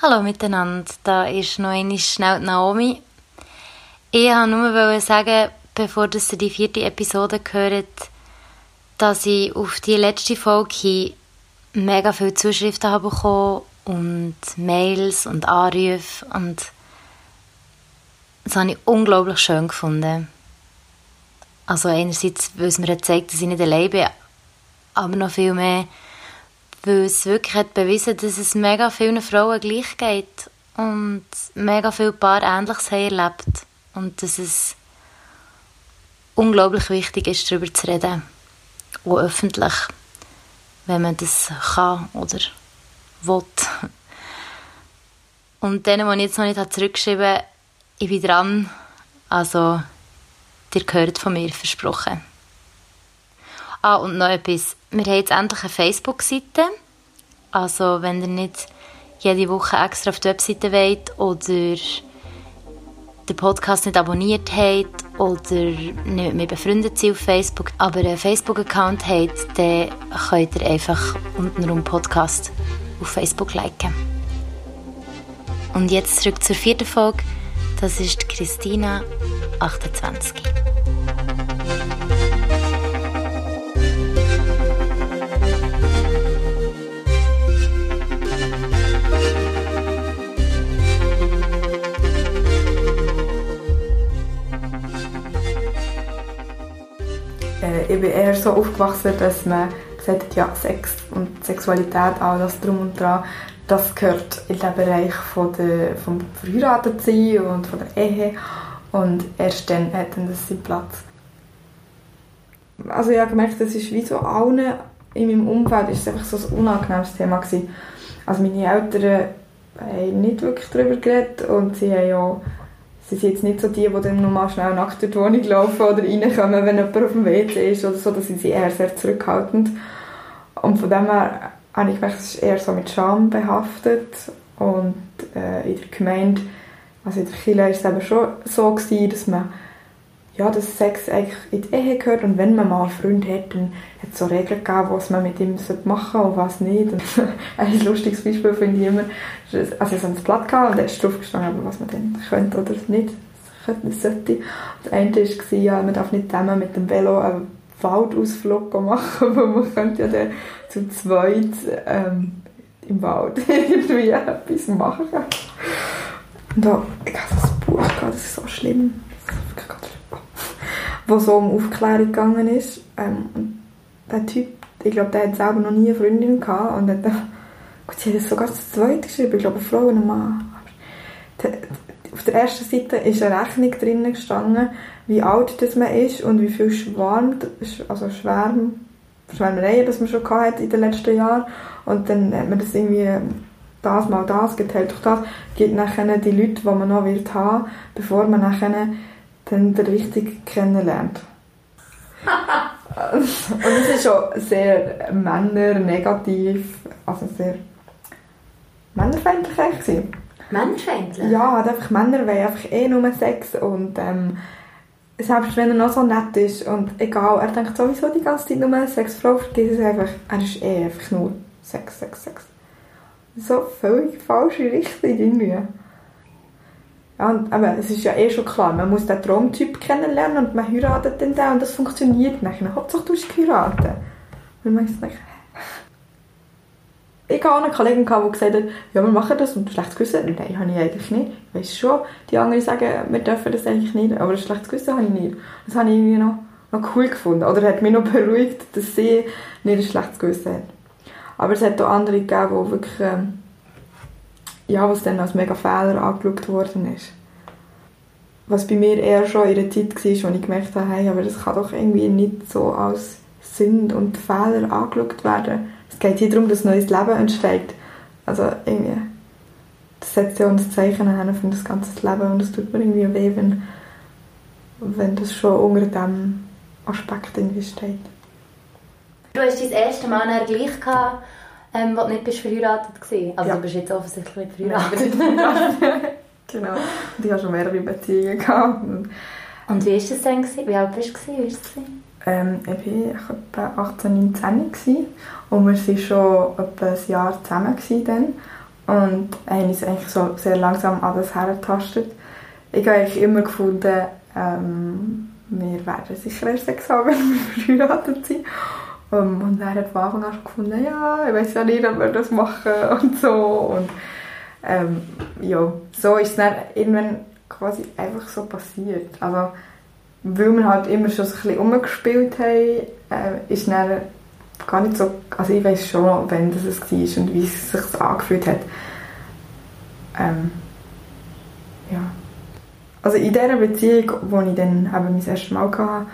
Hallo miteinander, da ist noch einmal schnell Naomi. Ich wollte nur sagen, bevor ihr die vierte Episode hört, dass ich auf die letzte Folge hin mega viele Zuschriften habe bekommen und Mails und Anrufe und das habe ich unglaublich schön gefunden. Also einerseits, weil es mir zeigt, dass ich nicht allein bin, aber noch viel mehr, weil es wirklich hat bewiesen, dass es mega vielen Frauen gleich geht und mega viele Paar Ähnliches haben erlebt und dass es unglaublich wichtig ist, darüber zu reden, auch öffentlich, wenn man das kann oder will. Und denen, die ich jetzt noch nicht zurückgeschrieben habe, ich bin dran, also ihr gehört von mir, versprochen. Ah, und noch etwas. Wir haben jetzt endlich eine Facebook-Seite. Also, wenn ihr nicht jede Woche extra auf die Webseite wollt oder den Podcast nicht abonniert habt oder nicht mir befreundet seid auf Facebook, aber einen Facebook-Account habt, dann könnt ihr einfach unten rum Podcast auf Facebook liken. Und jetzt zurück zur vierten Folge. Das ist Christina, 28. ich bin eher so aufgewachsen, dass man gesagt hat, ja, Sex und Sexualität, all das drum und dran, das gehört in den Bereich von der, vom Verheiratetsein und von der Ehe und erst dann hat das seinen Platz. Also ich habe gemerkt, das ist wie so allen in meinem Umfeld ist es einfach so ein unangenehmes Thema gewesen. Also meine Eltern haben nicht wirklich darüber geredet und sie haben ja sie sind jetzt nicht so die, die dann nochmal schnell nackt durch die Wohnung laufen oder reinkommen, wenn jemand auf dem WC ist oder so, da sind sie eher sehr zurückhaltend. Und von dem her habe ich gemerkt, es ist eher so mit Scham behaftet und äh, in der Gemeinde, also in der Kirche war es eben schon so, gewesen, dass man ja, dass Sex eigentlich in die Ehe gehört und wenn man mal einen Freund hat, dann hat es so Regeln gegeben, was man mit ihm machen sollte und was nicht. Und ein lustiges Beispiel finde ich immer, also ich hatte ein Blatt gehabt und da ist drauf gestanden, was man dann könnte oder nicht könnte, sollte. Das eine war, ja, man darf nicht zusammen mit dem Velo einen Waldausflug machen, weil man könnte ja dann zu zweit ähm, im Wald irgendwie etwas machen. Und da, ich habe das Buch gehabt, das ist so schlimm. Das ist wirklich ganz wo so um Aufklärung gegangen ist. Ähm, und der Typ, ich glaube, der hat selber noch nie eine Freundin gehabt und hat, gut, sie hat es sogar zu zweit geschrieben, ich glaube, eine Frau und ein Mann. Auf der ersten Seite ist eine Rechnung drin gestanden, wie alt das man ist und wie viel Schwarm, also Schwärm, Schwärmereien, das man schon hatte in den letzten Jahren. Und dann hat man das irgendwie das mal das geteilt durch das, gibt nachher die Leute, die man noch wird haben, bevor man nachher dann den richtig kennenlernt. und es ist schon sehr männernegativ, also sehr männerfeindlich eigentlich. Männerfeindlich? Ja, halt einfach Männer wollen einfach eh nur Sex und ähm, selbst wenn er noch so nett ist und egal, er denkt sowieso die ganze Zeit nur Sex, Frau vergisst es einfach, er ist eh einfach nur Sex, Sex, Sex. So völlig falsche Richtung irgendwie. Ja, und, aber es ist ja eh schon klar, man muss den Traumtyp kennenlernen und man heiratet den und das funktioniert nicht. Hauptsache du hast geheiratet. Und man nicht, ich hatte einen Kollegen, der gesagt hat, ja, wir machen das und schlechtes Gewissen. Nein, habe ich eigentlich nicht. Ich weiss schon, die anderen sagen, wir dürfen das eigentlich nicht, aber ein schlechtes Gewissen habe ich nicht. Das habe ich irgendwie noch, noch cool gefunden. Oder hat mich noch beruhigt, dass sie nicht ein schlechtes Gewissen hat. Aber es hat auch andere gegeben, die wirklich... Ähm, ja, was dann als mega Fehler angeschaut worden ist. Was bei mir eher schon in der Zeit war, wo ich gemerkt habe, hey, aber das kann doch irgendwie nicht so als Sünde und Fehler angeschaut werden. Es geht hier darum, dass ein neues Leben entsteht. Also irgendwie, das setzt ja ein Zeichen an für das ganze Leben und es tut mir irgendwie weh, wenn, wenn das schon unter diesem Aspekt irgendwie steht. Du hast dein erste Mal gleich gehabt, ähm, wo du nicht bist verheiratet warst. Also ja. du bist jetzt offensichtlich nicht verheiratet. genau. Und ich hatte schon mehrere Beziehungen. Gehabt. Und wie war das dann? Wie alt warst du? Wie war ähm, ich war etwa 18, 19 gewesen. und wir waren schon etwa ein Jahr zusammen. Dann. und haben uns eigentlich so sehr langsam an das hergetastet. Ich habe eigentlich immer gefunden, ähm, wir werden sicher erst Sex haben, wenn wir verheiratet sind. Um, und er hat von Anfang an schon gefunden, ja, ich weiß ja nicht, ob wir das machen und so. Und ähm, ja, so ist es dann irgendwann quasi einfach so passiert. Also, weil wir halt immer schon so ein bisschen umgespielt haben, äh, ist dann gar nicht so, also ich weiß schon, wann das es war und wie es sich angefühlt hat. Ähm, ja. Also in dieser Beziehung, wo ich dann eben mein erstes Mal hatte,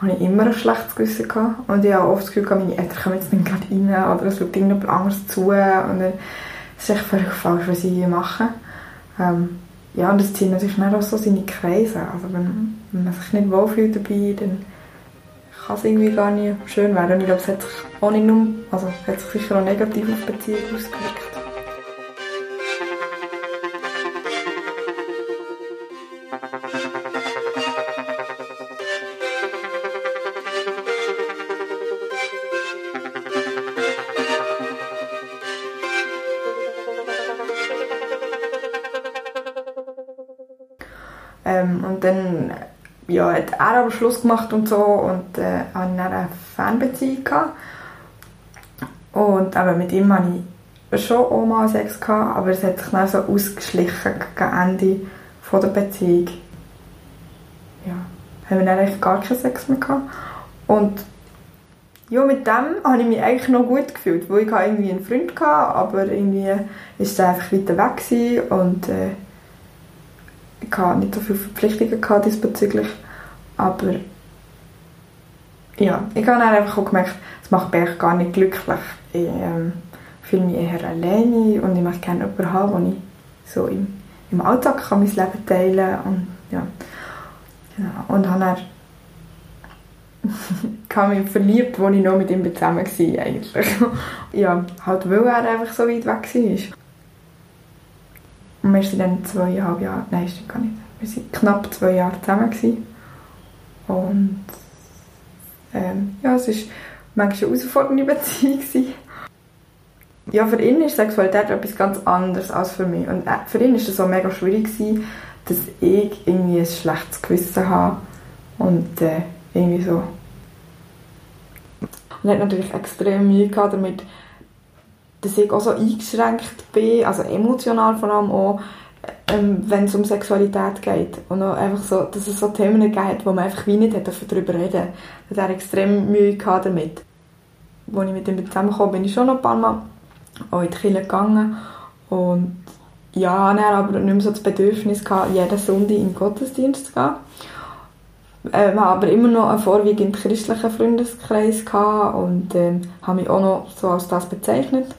hatte ich immer ein schlechtes Gewissen. Gehabt. Und ich habe oft das Gefühl, meine Eltern kommen jetzt nicht gerade rein oder es schaut irgendjemand anderes zu. Und dann ist echt völlig falsch, was sie machen. Ähm, ja, und das zieht natürlich nicht auch so seine Kreise. Also wenn, wenn man sich nicht wohlfühlt dabei, dann kann es irgendwie gar nicht schön werden. Und ich glaube, es hat sich auch nicht nur, also hat sich sicher auch negativ auf die Beziehung ausgewirkt. Hat er aber Schluss gemacht und so und äh, hatte dann eine Fernbeziehung. Gehabt. Und aber mit ihm hatte ich schon auch mal Sex, gehabt, aber es hat sich dann so ausgeschlichen gegen Ende von der Beziehung. Ja, haben wir dann eigentlich gar keinen Sex mehr gehabt. Und ja, mit dem habe ich mich eigentlich noch gut gefühlt, weil ich irgendwie einen Freund hatte, aber irgendwie war er einfach weiter weg und äh, ich hatte nicht so viele Verpflichtungen diesbezüglich. Aber ja, ich habe dann einfach auch gemerkt, es macht mich gar nicht glücklich. Ich ähm, fühle mich eher alleine und ich möchte gerne jemanden haben, wo ich so im, im Alltag kann mein Leben teilen kann. Und, ja. Genau. und habe dann mich verliebt, als ich noch mit ihm zusammen war. Eigentlich. ja, halt weil er einfach so weit weg war. Und wir sind dann zweieinhalb Jahre, nein, stimmt gar nicht. Wir waren knapp zwei Jahre zusammen. Gewesen. Und ähm, ja, es war manchmal eine herausfordernde Beziehung. Gewesen. Ja, für ihn ist Sexualität etwas ganz anderes als für mich. Und äh, für ihn war es so mega schwierig, gewesen, dass ich irgendwie ein schlechtes Gewissen habe. Und äh, irgendwie so. Und hat natürlich extrem Mühe gehabt damit, dass ich auch so eingeschränkt bin, also emotional vor allem auch, ähm, wenn es um Sexualität geht. Und auch einfach so, dass es so Themen gibt, wo man einfach wie nicht darüber reden hat. Er extrem Mühe gehabt damit. Als ich mit ihm zusammengekommen bin, bin ich schon noch ein paar Mal auch in die Kirche gegangen. Und ja, dann aber nicht mehr so das Bedürfnis gehabt, jeden Sonntag in den Gottesdienst zu gehen. Äh, wir aber immer noch einen vorwiegend christlichen Freundeskreis gehabt und äh, habe mich auch noch so als das bezeichnet.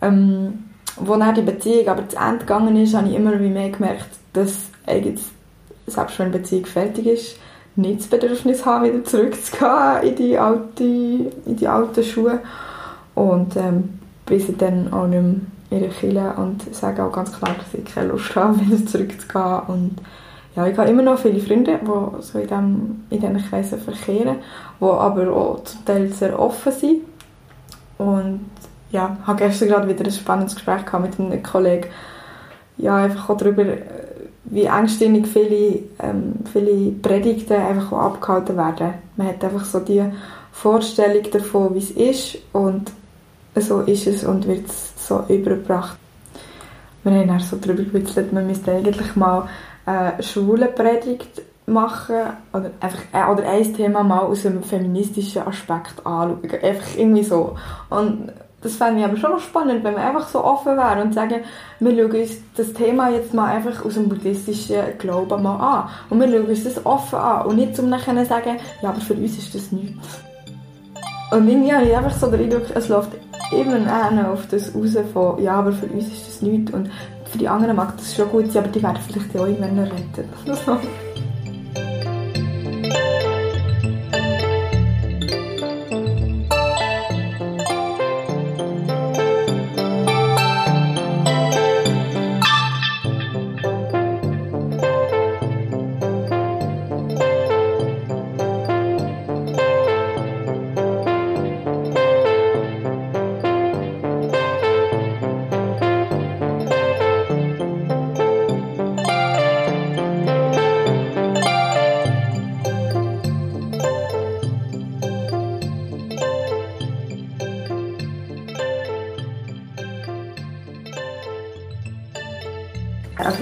Ähm, wo dann die Beziehung aber zu Ende gegangen ist, habe ich immer mehr gemerkt, dass eigentlich, selbst wenn eine Beziehung fertig ist, nicht das Bedürfnis habe, wieder zurückzugehen in die, alte, in die alten Schuhe. Und ähm, bis ich dann auch nicht mehr in der Kirche und sage auch ganz klar, dass ich keine Lust habe, wieder zurückzugehen. Und ja, ich habe immer noch viele Freunde, die so in, dem, in diesen Kreisen verkehren, die aber auch zum Teil sehr offen sind. Und ja, habe gestern gerade wieder ein spannendes Gespräch gehabt mit einem Kollegen. Ja, einfach auch darüber, wie engstirnig viele, ähm, viele Predigten einfach auch abgehalten werden. Man hat einfach so die Vorstellung davon, wie es ist und so ist es und wird es so übergebracht. Wir haben auch so darüber gewitzelt, man müsste eigentlich mal eine schwule Predigt machen oder einfach äh, oder ein Thema mal aus einem feministischen Aspekt anschauen. Einfach irgendwie so. Und das fände ich aber schon noch spannend, wenn wir einfach so offen wären und sagen, wir schauen uns das Thema jetzt mal einfach aus dem buddhistischen Glauben mal an. Und wir schauen uns das offen an und nicht zum nachher sagen, ja, aber für uns ist das nichts. Und irgendwie habe ich einfach so den Eindruck, es läuft immer auf das raus von, ja, aber für uns ist das nichts. Und für die anderen mag das schon gut sein, aber die werden vielleicht auch irgendwann retten.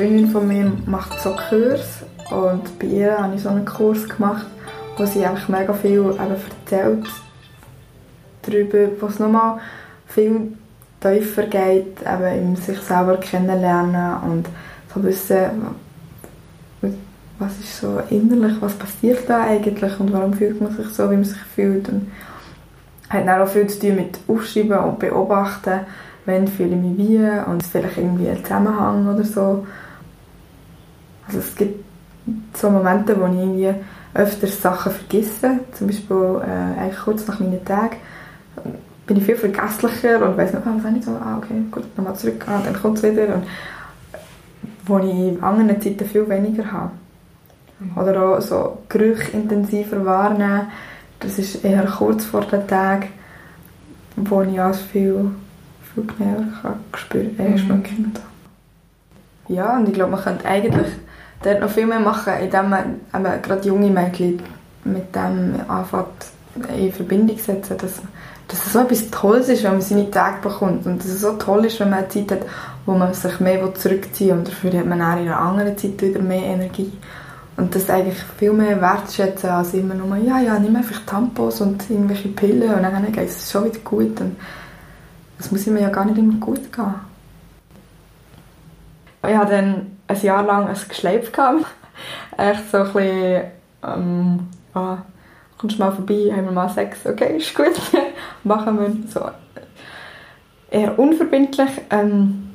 Freundin von mir macht so Kurs und bei ihr habe ich so einen Kurs gemacht, wo sie einfach mega viel eben erzählt darüber, wo es nochmal viel tiefer geht, eben in sich selber kennenlernen und so wissen, was ist so innerlich, was passiert da eigentlich und warum fühlt man sich so, wie man sich fühlt. Und hat dann auch viel zu tun mit Aufschreiben und Beobachten, wenn fühle ich mich wie und vielleicht irgendwie ein Zusammenhang oder so. Also es gibt so Momente, wo ich irgendwie öfters Sachen vergesse, zum Beispiel äh, eigentlich kurz nach meinen Tagen bin ich viel vergesslicher und weiß nicht, ah, was ich so, ah, okay, gut, nochmal zurück, ah, dann kommt es wieder und wo ich in anderen Zeiten viel weniger habe. Mhm. Oder auch so Gerüche intensiver wahrnehmen, das ist eher kurz vor den Tagen, wo ich alles viel, viel genauer kann spüren kann, äh, schmecken mhm. Ja, und ich glaube, man könnte eigentlich dort noch viel mehr machen, indem man eben gerade junge Mädchen mit dem anfängt in Verbindung setzen, dass, dass es so etwas Tolles ist, wenn man seine Tage bekommt und dass es so toll ist, wenn man eine Zeit hat, wo man sich mehr zurückziehen will und dafür hat man auch in einer anderen Zeit wieder mehr Energie. Und das eigentlich viel mehr wertschätzen als immer nur, ja, ja, nimm einfach Tampons und irgendwelche Pillen und dann geht es schon wieder gut. Und das muss immer ja gar nicht immer gut gehen. Ich hatte dann ein Jahr lang ein Geschleif. Echt so ein bisschen, ähm, ah, kommst du mal vorbei, haben wir mal Sex, okay, ist gut, machen wir. So, eher unverbindlich. Ähm,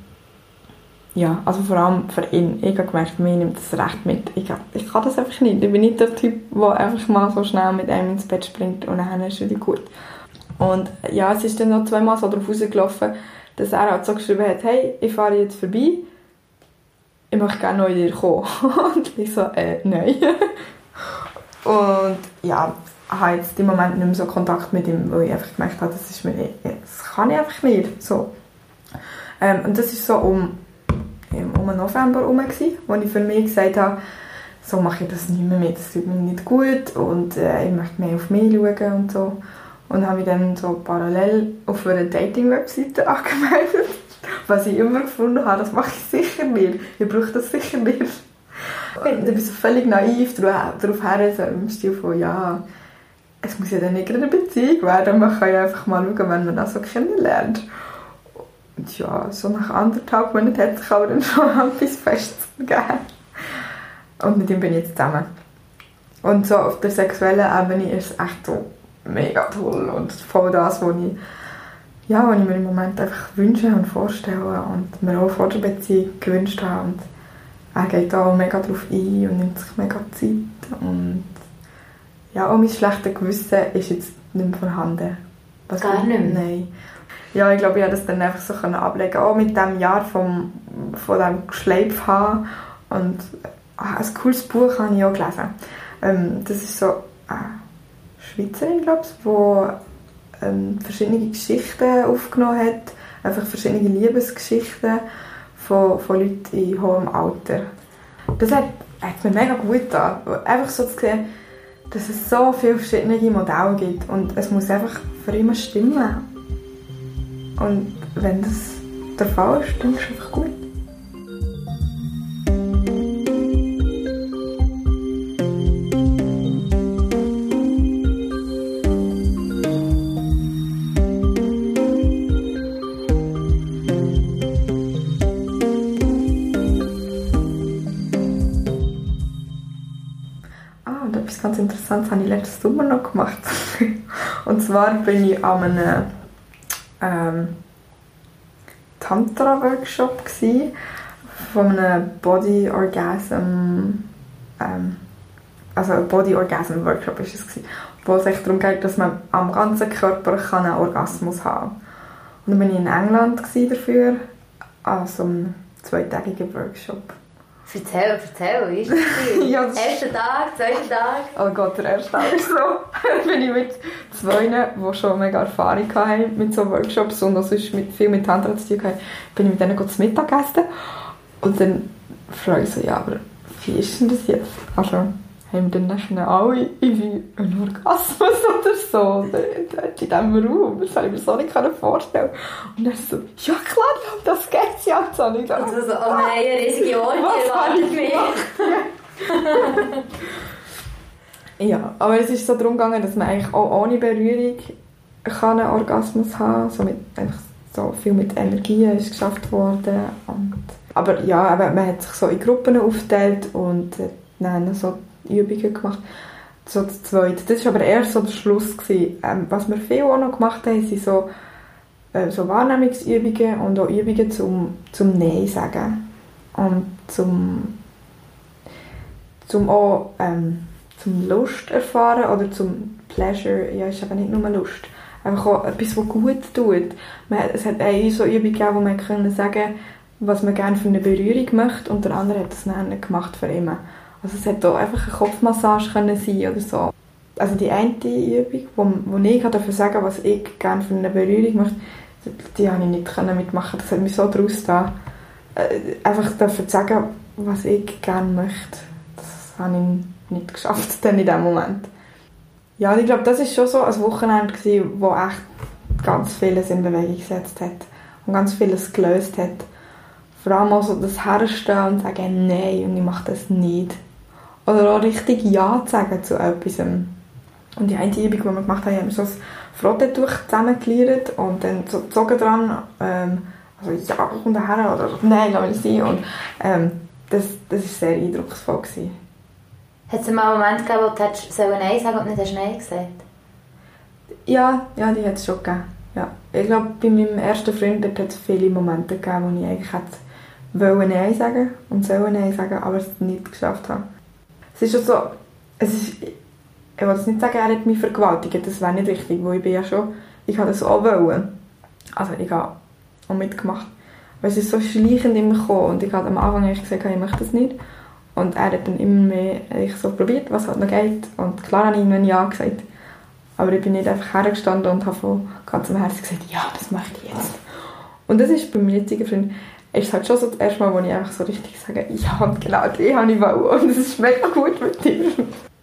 ja, also vor allem für ihn. Ich habe gemerkt, mir nimmt das recht mit. Ich, ich kann das einfach nicht. Ich bin nicht der Typ, der einfach mal so schnell mit einem ins Bett springt und dann ist wieder gut. Und ja, es ist dann noch zweimal so darauf rausgelaufen, dass er halt so geschrieben hat, hey, ich fahre jetzt vorbei, ich möchte gerne noch in dir kommen. und ich so, äh, nein. und ja, ich habe jetzt im Moment nicht mehr so Kontakt mit ihm, weil ich einfach gemerkt habe, das ist mir, das kann ich einfach nicht. So. Ähm, und das ist so um um November herum, wo ich für mich gesagt habe, so mache ich das nicht mehr mit, das tut mir nicht gut und äh, ich möchte mehr auf mich schauen und so. Und habe mich dann so parallel auf einer Dating-Webseite angemeldet, was ich immer gefunden habe, das mache ich sicher nicht, ich brauche das sicher nicht. Und ich bin so völlig naiv darauf her, so im Stil von, ja, es muss ja dann nicht eine Beziehung werden, man kann ja einfach mal schauen, wenn man das so kennenlernt. Und ja, so nach anderthalb Monaten hat sich aber dann schon etwas Festes gegeben. Und mit ihm bin ich jetzt zusammen. Und so auf der sexuellen Ebene ist es echt so mega toll und voll das, was ich, ja, was ich mir im Moment einfach wünsche und vorstelle und mir auch vor der Beziehung gewünscht habe. Und er geht da auch mega drauf ein und nimmt sich mega Zeit. Und ja, auch mein schlechtes Gewissen ist jetzt nicht mehr vorhanden. Was Gar nicht mehr? Nein ja, ich glaube, ich konnte das dann einfach so ablegen Auch mit dem Jahr vom, von dem Geschleif haben. Und ah, ein cooles Buch habe ich auch gelesen. Ähm, das ist so eine Schweizerin, glaube ich, die ähm, verschiedene Geschichten aufgenommen hat. Einfach verschiedene Liebesgeschichten von, von Leuten in hohem Alter. Das hat, hat mir mega gut getan. Einfach so zu sehen, dass es so viele verschiedene Modelle gibt und es muss einfach für immer stimmen. Und wenn das der Fall ist, dann ist es einfach gut. Interessantes habe ich letztes Sommer noch gemacht. und zwar bin ich an einem ähm, Tantra-Workshop von einem Body Orgasm ähm, also ein Body Orgasm Workshop ist es gewesen, wo es echt darum geht, dass man am ganzen Körper kann einen Orgasmus haben kann. Und dann war ich in England dafür, an so einem zweitägigen Workshop. Erzähl, erzähl, ist das? ja, Erster Tag, zweiter Tag? Oh Gott, der erste Tag ist so. bin ich mit zwei, die schon mega Erfahrung hatten mit so Workshops und also mit, viel mit Tantra zu tun hatten, bin ich mit denen zu Mittag gegessen. Und dann frage ich so, ja, aber wie ist denn das jetzt? Also, haben wir dann nachher alle irgendwie einen Orgasmus oder so in diesem Raum? Das habe ich mir so nicht vorstellen Und dann so, ja klar, das geht ja, Herz an. Ich dachte, Und so, oh nein, eine riesige Orgie habe erwartet ich mich. Ja, aber es ist so darum gegangen, dass man eigentlich auch ohne Berührung kann einen Orgasmus haben so mit einfach so viel mit Energie ist geschafft worden. Und, aber ja, man hat sich so in Gruppen aufgeteilt und dann so Übungen gemacht. So das Zweite. Das war aber erst so der Schluss. Gewesen. Ähm, was wir viel auch noch gemacht haben, sind so, äh, so Wahrnehmungsübungen und auch Übungen zum, zum Nein sagen. Und zum, zum auch ähm, zum Lust erfahren oder zum Pleasure. Ja, ist aber nicht nur Lust einfach auch etwas, was gut tut. Man, es hat eine so Übung gegeben, wo man können sagen was man gerne für eine Berührung möchte und der andere hat das dann gemacht für immer. Also es hätte auch einfach eine Kopfmassage können sein oder so. Also die eine Übung, wo, wo ich dafür sagen was ich gerne für eine Berührung möchte, die, die habe ich nicht können mitmachen. Das hat mich so draus da. Äh, einfach dafür zu sagen, was ich gerne möchte, das habe ich nicht geschafft dann in dem Moment. Ja, ich glaube, das ist schon so ein Wochenende gewesen, wo echt ganz vieles in Bewegung gesetzt hat und ganz vieles gelöst hat. Vor allem auch so das Herstellen und sagen, nein, und ich mache das nicht. Oder auch richtig Ja zu sagen zu etwas. Und die eine Übung, die wir gemacht haben, haben wir so ein Frottetuch zusammengeliert und dann so gezogen dran, ähm, also ja, komm daher oder nein, lass mich sein. Und ähm, das, das war sehr eindrucksvoll. Gewesen. Hat es mal einen Moment gegeben, wo du hättest Nein sagen und nicht hast Nein gesagt? Ja, ja, die hat es schon gegeben. Ja. Ich glaube, bei meinem ersten Freund hat es viele Momente gegeben, wo ich eigentlich hätte wollen Nein sagen und sollen Nein sagen, aber es nicht geschafft habe. Es ist schon so, es ist, ich will nicht sagen, er hat mich vergewaltigt, das wäre nicht richtig, weil ich bin ja schon, ich habe das auch wollen. Also ich habe auch mitgemacht. Aber es ist so schleichend immer gekommen und ich habe am Anfang eigentlich gesagt, ich möchte das nicht. Und er hat dann immer mehr ich so probiert, was halt noch geht. Und klar habe ich ihm Ja gesagt. Aber ich bin nicht einfach hergestanden und habe von ganzem Herzen gesagt, ja, das möchte ich jetzt. Und das ist bei meinem jetzigen Freund, ist halt schon so das erste Mal, wo ich einfach so richtig sage, ja, und genau die habe ich wollen. Und es ist mega gut mit dir.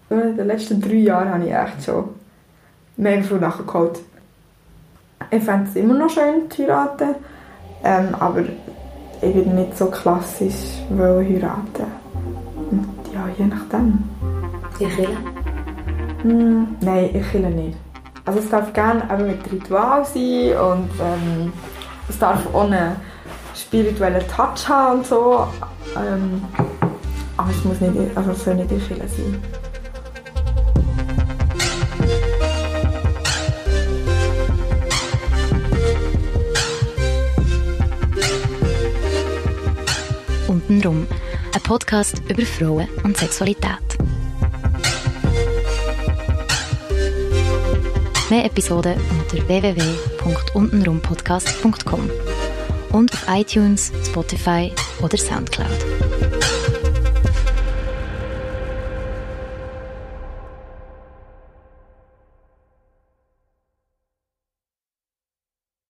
In den letzten drei Jahren habe ich echt schon mega viel nachgeholt. Ich fände es immer noch schön zu heiraten, ähm, aber ich würde nicht so klassisch heiraten ja, je nachdem. In Kirche? Hm, nein, ich Kirche nicht. Also es darf gerne mit Ritual sein und ähm, es darf einen spirituellen Touch haben und so. Ähm, aber es muss nicht, also es soll nicht in Kirche sein. Untenrum ein Podcast über Frauen und Sexualität. Mehr Episoden unter www.untenrumpodcast.com und auf iTunes, Spotify oder Soundcloud.